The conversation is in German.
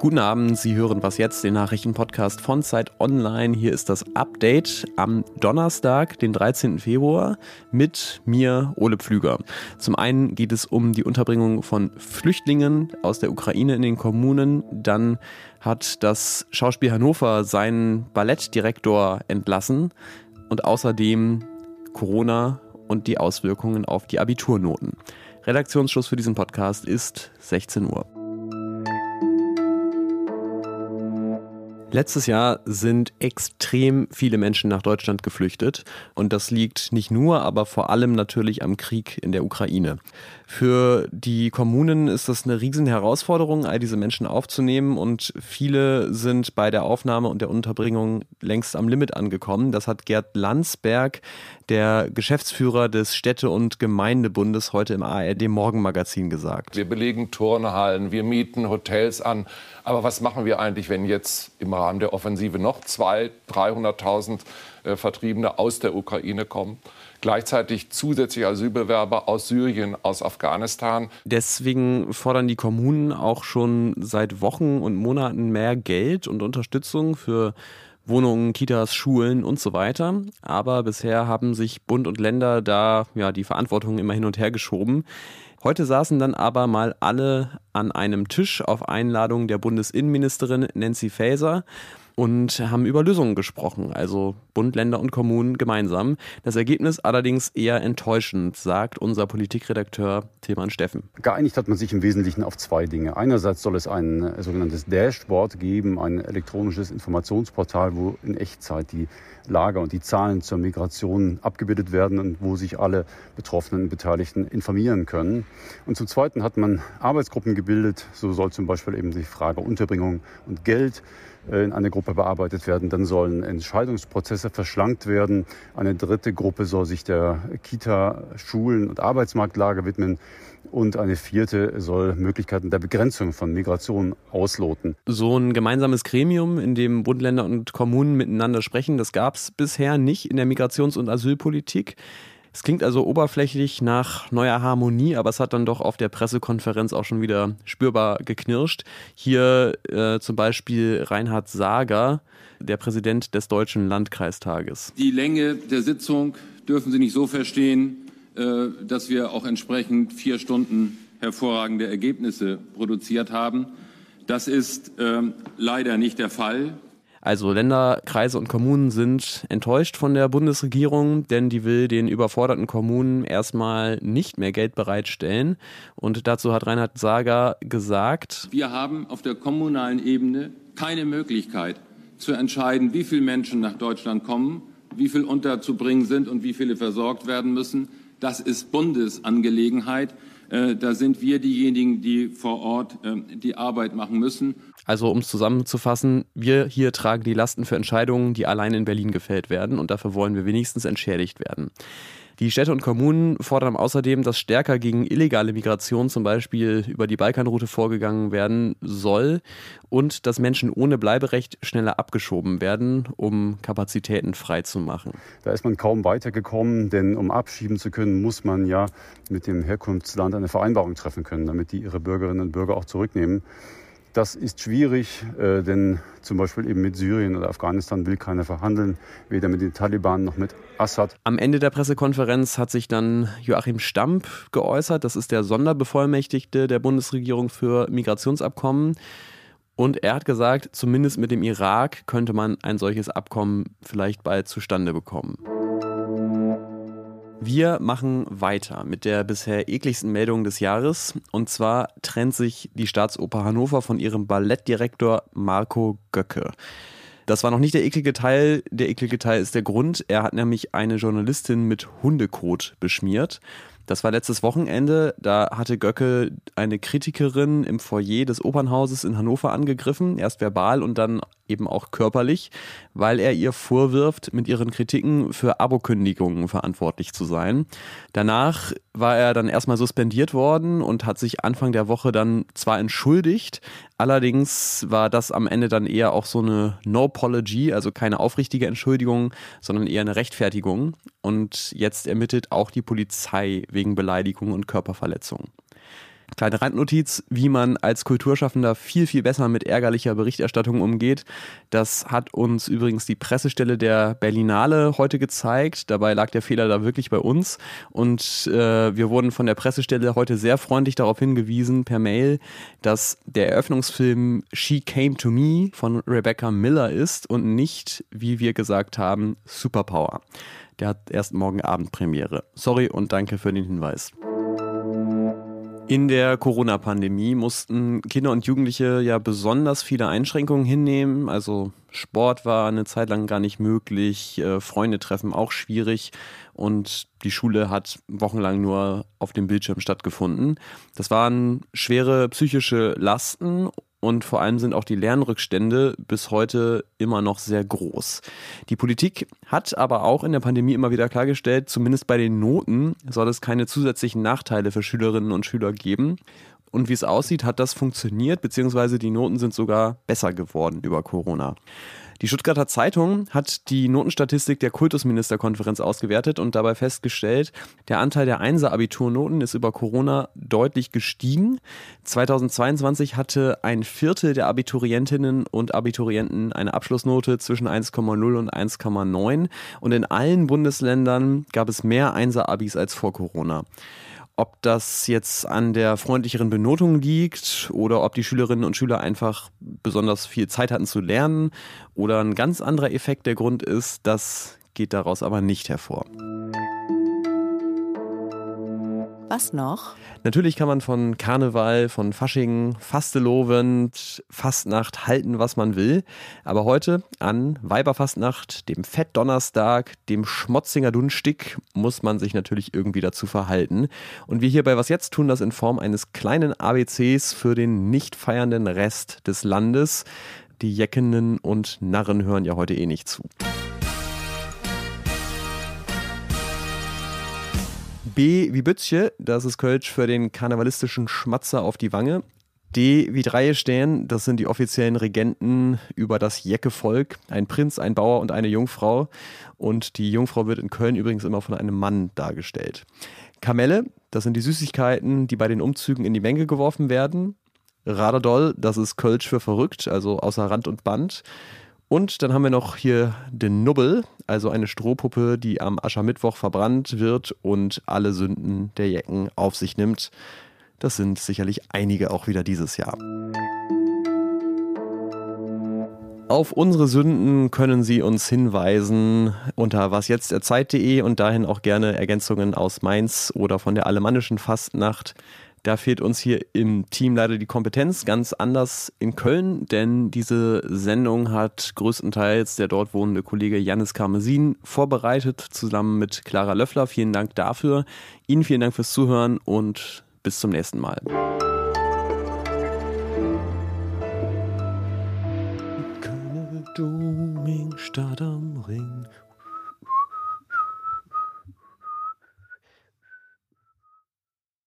Guten Abend, Sie hören was jetzt, den Nachrichtenpodcast von Zeit Online. Hier ist das Update am Donnerstag, den 13. Februar, mit mir, Ole Pflüger. Zum einen geht es um die Unterbringung von Flüchtlingen aus der Ukraine in den Kommunen. Dann hat das Schauspiel Hannover seinen Ballettdirektor entlassen. Und außerdem Corona und die Auswirkungen auf die Abiturnoten. Redaktionsschluss für diesen Podcast ist 16 Uhr. Letztes Jahr sind extrem viele Menschen nach Deutschland geflüchtet und das liegt nicht nur, aber vor allem natürlich am Krieg in der Ukraine. Für die Kommunen ist das eine riesen Herausforderung, all diese Menschen aufzunehmen und viele sind bei der Aufnahme und der Unterbringung längst am Limit angekommen. Das hat Gerd Landsberg, der Geschäftsführer des Städte- und Gemeindebundes, heute im ARD Morgenmagazin gesagt. Wir belegen Turnhallen, wir mieten Hotels an. Aber was machen wir eigentlich, wenn jetzt im Rahmen der Offensive noch 200.000, 300.000 äh, Vertriebene aus der Ukraine kommen? Gleichzeitig zusätzlich Asylbewerber aus Syrien, aus Afghanistan. Deswegen fordern die Kommunen auch schon seit Wochen und Monaten mehr Geld und Unterstützung für Wohnungen, Kitas, Schulen und so weiter. Aber bisher haben sich Bund und Länder da ja die Verantwortung immer hin und her geschoben. Heute saßen dann aber mal alle an einem Tisch auf Einladung der Bundesinnenministerin Nancy Faeser und haben über Lösungen gesprochen, also Bund, Länder und Kommunen gemeinsam. Das Ergebnis allerdings eher enttäuschend, sagt unser Politikredakteur Tilman Steffen. Geeinigt hat man sich im Wesentlichen auf zwei Dinge. Einerseits soll es ein äh, sogenanntes Dashboard geben, ein elektronisches Informationsportal, wo in Echtzeit die Lager und die Zahlen zur Migration abgebildet werden und wo sich alle betroffenen Beteiligten informieren können. Und zum Zweiten hat man Arbeitsgruppen gebildet. So soll zum Beispiel eben die Frage Unterbringung und Geld in eine Gruppe bearbeitet werden. Dann sollen Entscheidungsprozesse verschlankt werden. Eine dritte Gruppe soll sich der Kita, Schulen und Arbeitsmarktlage widmen. Und eine vierte soll Möglichkeiten der Begrenzung von Migration ausloten. So ein gemeinsames Gremium, in dem Bund, Länder und Kommunen miteinander sprechen, das gab es bisher nicht in der Migrations- und Asylpolitik. Es klingt also oberflächlich nach neuer Harmonie, aber es hat dann doch auf der Pressekonferenz auch schon wieder spürbar geknirscht. Hier äh, zum Beispiel Reinhard Sager, der Präsident des Deutschen Landkreistages. Die Länge der Sitzung dürfen Sie nicht so verstehen, äh, dass wir auch entsprechend vier Stunden hervorragende Ergebnisse produziert haben. Das ist äh, leider nicht der Fall. Also Länder, Kreise und Kommunen sind enttäuscht von der Bundesregierung, denn die will den überforderten Kommunen erstmal nicht mehr Geld bereitstellen. Und dazu hat Reinhard Sager gesagt, wir haben auf der kommunalen Ebene keine Möglichkeit zu entscheiden, wie viele Menschen nach Deutschland kommen, wie viel unterzubringen sind und wie viele versorgt werden müssen. Das ist Bundesangelegenheit. Äh, da sind wir diejenigen, die vor Ort ähm, die Arbeit machen müssen. Also um es zusammenzufassen, wir hier tragen die Lasten für Entscheidungen, die allein in Berlin gefällt werden und dafür wollen wir wenigstens entschädigt werden. Die Städte und Kommunen fordern außerdem, dass stärker gegen illegale Migration zum Beispiel über die Balkanroute vorgegangen werden soll und dass Menschen ohne Bleiberecht schneller abgeschoben werden, um Kapazitäten freizumachen. Da ist man kaum weitergekommen, denn um abschieben zu können, muss man ja mit dem Herkunftsland eine Vereinbarung treffen können, damit die ihre Bürgerinnen und Bürger auch zurücknehmen. Das ist schwierig, äh, denn zum Beispiel eben mit Syrien oder Afghanistan will keiner verhandeln, weder mit den Taliban noch mit Assad. Am Ende der Pressekonferenz hat sich dann Joachim Stamp geäußert. Das ist der Sonderbevollmächtigte der Bundesregierung für Migrationsabkommen. Und er hat gesagt, zumindest mit dem Irak könnte man ein solches Abkommen vielleicht bald zustande bekommen. Wir machen weiter mit der bisher ekligsten Meldung des Jahres. Und zwar trennt sich die Staatsoper Hannover von ihrem Ballettdirektor Marco Göcke. Das war noch nicht der eklige Teil. Der eklige Teil ist der Grund. Er hat nämlich eine Journalistin mit Hundekot beschmiert. Das war letztes Wochenende. Da hatte Göcke eine Kritikerin im Foyer des Opernhauses in Hannover angegriffen. Erst verbal und dann eben auch körperlich, weil er ihr vorwirft, mit ihren Kritiken für Abokündigungen verantwortlich zu sein. Danach war er dann erstmal suspendiert worden und hat sich Anfang der Woche dann zwar entschuldigt, allerdings war das am Ende dann eher auch so eine No-Apology, also keine aufrichtige Entschuldigung, sondern eher eine Rechtfertigung. Und jetzt ermittelt auch die Polizei wegen Beleidigung und Körperverletzung. Kleine Randnotiz, wie man als Kulturschaffender viel, viel besser mit ärgerlicher Berichterstattung umgeht. Das hat uns übrigens die Pressestelle der Berlinale heute gezeigt. Dabei lag der Fehler da wirklich bei uns. Und äh, wir wurden von der Pressestelle heute sehr freundlich darauf hingewiesen per Mail, dass der Eröffnungsfilm She Came to Me von Rebecca Miller ist und nicht, wie wir gesagt haben, Superpower. Der hat erst morgen Abend Premiere. Sorry und danke für den Hinweis. In der Corona-Pandemie mussten Kinder und Jugendliche ja besonders viele Einschränkungen hinnehmen. Also Sport war eine Zeit lang gar nicht möglich, äh, Freunde treffen auch schwierig und die Schule hat wochenlang nur auf dem Bildschirm stattgefunden. Das waren schwere psychische Lasten und vor allem sind auch die Lernrückstände bis heute immer noch sehr groß. Die Politik hat aber auch in der Pandemie immer wieder klargestellt, zumindest bei den Noten soll es keine zusätzlichen Nachteile für Schülerinnen und Schüler geben. Und wie es aussieht, hat das funktioniert, beziehungsweise die Noten sind sogar besser geworden über Corona. Die Stuttgarter Zeitung hat die Notenstatistik der Kultusministerkonferenz ausgewertet und dabei festgestellt, der Anteil der Einser-Abiturnoten ist über Corona deutlich gestiegen. 2022 hatte ein Viertel der Abiturientinnen und Abiturienten eine Abschlussnote zwischen 1,0 und 1,9 und in allen Bundesländern gab es mehr Einser-Abis als vor Corona. Ob das jetzt an der freundlicheren Benotung liegt oder ob die Schülerinnen und Schüler einfach besonders viel Zeit hatten zu lernen oder ein ganz anderer Effekt der Grund ist, das geht daraus aber nicht hervor. Was noch? Natürlich kann man von Karneval, von Fasching, Fastelovend, Fastnacht halten, was man will. Aber heute an Weiberfastnacht, dem Fettdonnerstag, dem Schmotzinger Dunstig, muss man sich natürlich irgendwie dazu verhalten. Und wir hier bei Was Jetzt tun das in Form eines kleinen ABCs für den nicht feiernden Rest des Landes. Die Jeckenden und Narren hören ja heute eh nicht zu. B wie Bützche, das ist Kölsch für den karnevalistischen Schmatzer auf die Wange. D wie Dreie stehen, das sind die offiziellen Regenten über das Jecke-Volk. Ein Prinz, ein Bauer und eine Jungfrau. Und die Jungfrau wird in Köln übrigens immer von einem Mann dargestellt. Kamelle, das sind die Süßigkeiten, die bei den Umzügen in die Menge geworfen werden. Raderdoll, das ist Kölsch für verrückt, also außer Rand und Band. Und dann haben wir noch hier den Nubbel, also eine Strohpuppe, die am Aschermittwoch verbrannt wird und alle Sünden der Jecken auf sich nimmt. Das sind sicherlich einige auch wieder dieses Jahr. Auf unsere Sünden können Sie uns hinweisen unter wasjetztderzeit.de und dahin auch gerne Ergänzungen aus Mainz oder von der alemannischen Fastnacht. Da fehlt uns hier im Team leider die Kompetenz, ganz anders in Köln, denn diese Sendung hat größtenteils der dort wohnende Kollege Janis Karmesin vorbereitet, zusammen mit Clara Löffler. Vielen Dank dafür. Ihnen vielen Dank fürs Zuhören und bis zum nächsten Mal. Kölner Doming, Stadt am Ring